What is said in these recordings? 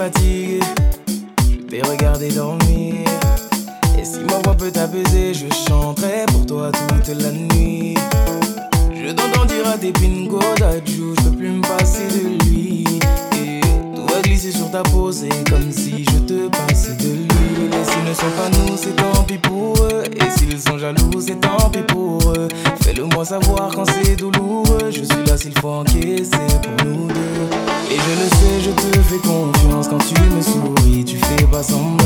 fatigué, je t'ai regardé dormir. Et si ma voix peut t'apaiser, je chanterai pour toi toute la nuit. Je t'entends dire à tes pingo d'adjou, je peux plus me passer de lui. Et tout va glisser sur ta peau, c'est comme si je te passais de l'huile. Et s'ils ne sont pas nous, c'est tant pis pour eux. Et s'ils sont jaloux, c'est tant pis pour eux. Fais-le moi savoir quand c'est douloureux. Je suis là s'il faut encaisser pour nous deux. Et je le sais, je te fais confiance quand tu me souris, tu fais pas semblant.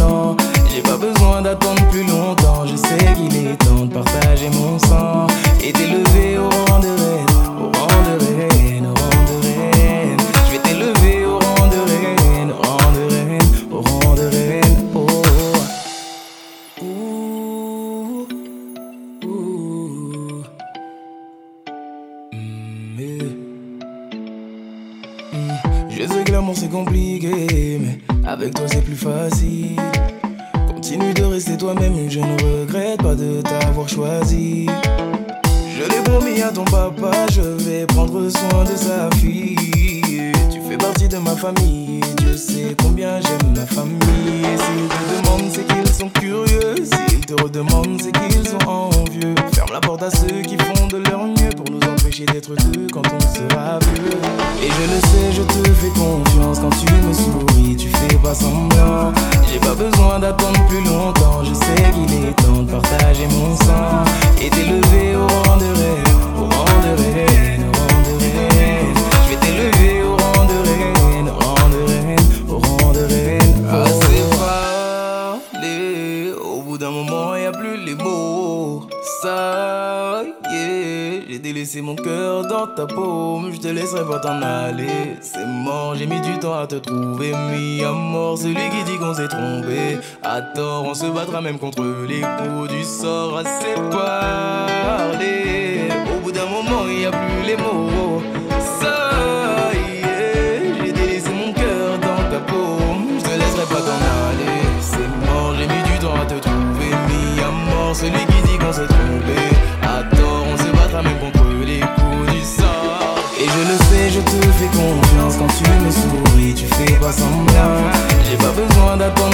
Je sais que l'amour c'est compliqué, mais avec toi c'est plus facile. Continue de rester toi-même, je ne regrette pas de t'avoir choisi. Je l'ai promis à ton papa, je vais prendre soin de sa fille. Tu fais partie de ma famille, Dieu sait combien j'aime ma famille. Empêcher d'être quand on sera vieux. Et je le sais, je te fais confiance quand tu me souris, tu fais pas semblant. J'ai pas besoin d'attendre plus longtemps, je sais qu'il est temps de partager mon sang et t'élever au rang de reine, au rang de reine, au rang de reine. Je vais t'élever au rang de reine, au rang de reine, au rang de reine. Assez parlé, au bout d'un moment y a plus les mots. Ça y est, j'ai délaissé mon cœur dans ta paume, je te laisserai pas t'en aller. C'est mort, j'ai mis du temps à te trouver, mis à mort celui qui dit qu'on s'est trompé. À tort, on se battra même contre les coups du sort. Assez parlé, au bout d'un moment y a plus les mots. Ça y est, j'ai délaissé mon cœur dans ta paume, je te laisserai pas t'en aller. C'est mort, j'ai mis du temps à te trouver, mis à mort celui qui dit qu'on s'est trompé. Semblant. J'ai